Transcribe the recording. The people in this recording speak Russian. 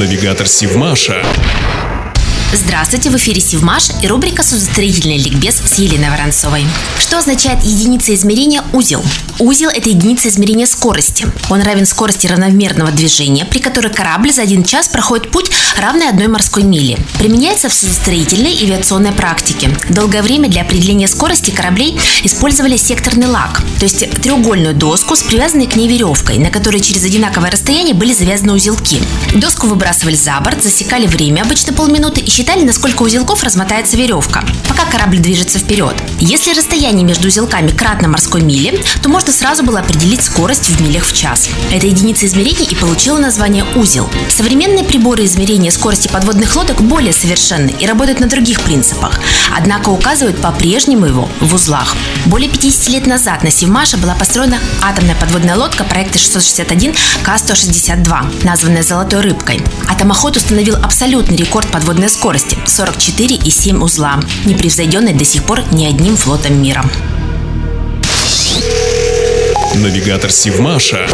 Навигатор Сивмаша. Здравствуйте, в эфире Сивмаш и рубрика «Судостроительный ликбез» с Еленой Воронцовой. Что означает единица измерения узел? Узел – это единица измерения скорости. Он равен скорости равномерного движения, при которой корабль за один час проходит путь, равный одной морской миле. Применяется в судостроительной и авиационной практике. Долгое время для определения скорости кораблей использовали секторный лак, то есть треугольную доску с привязанной к ней веревкой, на которой через одинаковое расстояние были завязаны узелки. Доску выбрасывали за борт, засекали время, обычно полминуты, и считали, насколько узелков размотается веревка, пока корабль движется вперед. Если расстояние между узелками кратно морской мили, то можно сразу было определить скорость в милях в час. Эта единица измерения и получила название узел. Современные приборы измерения скорости подводных лодок более совершенны и работают на других принципах, однако указывают по-прежнему его в узлах. Более 50 лет назад на Севмаше была построена атомная подводная лодка проекта 661 К-162, названная «Золотой рыбкой». Атомоход установил абсолютный рекорд подводной скорости скорости 44,7 узла, не превзойденной до сих пор ни одним флотом мира. Навигатор Сивмаша.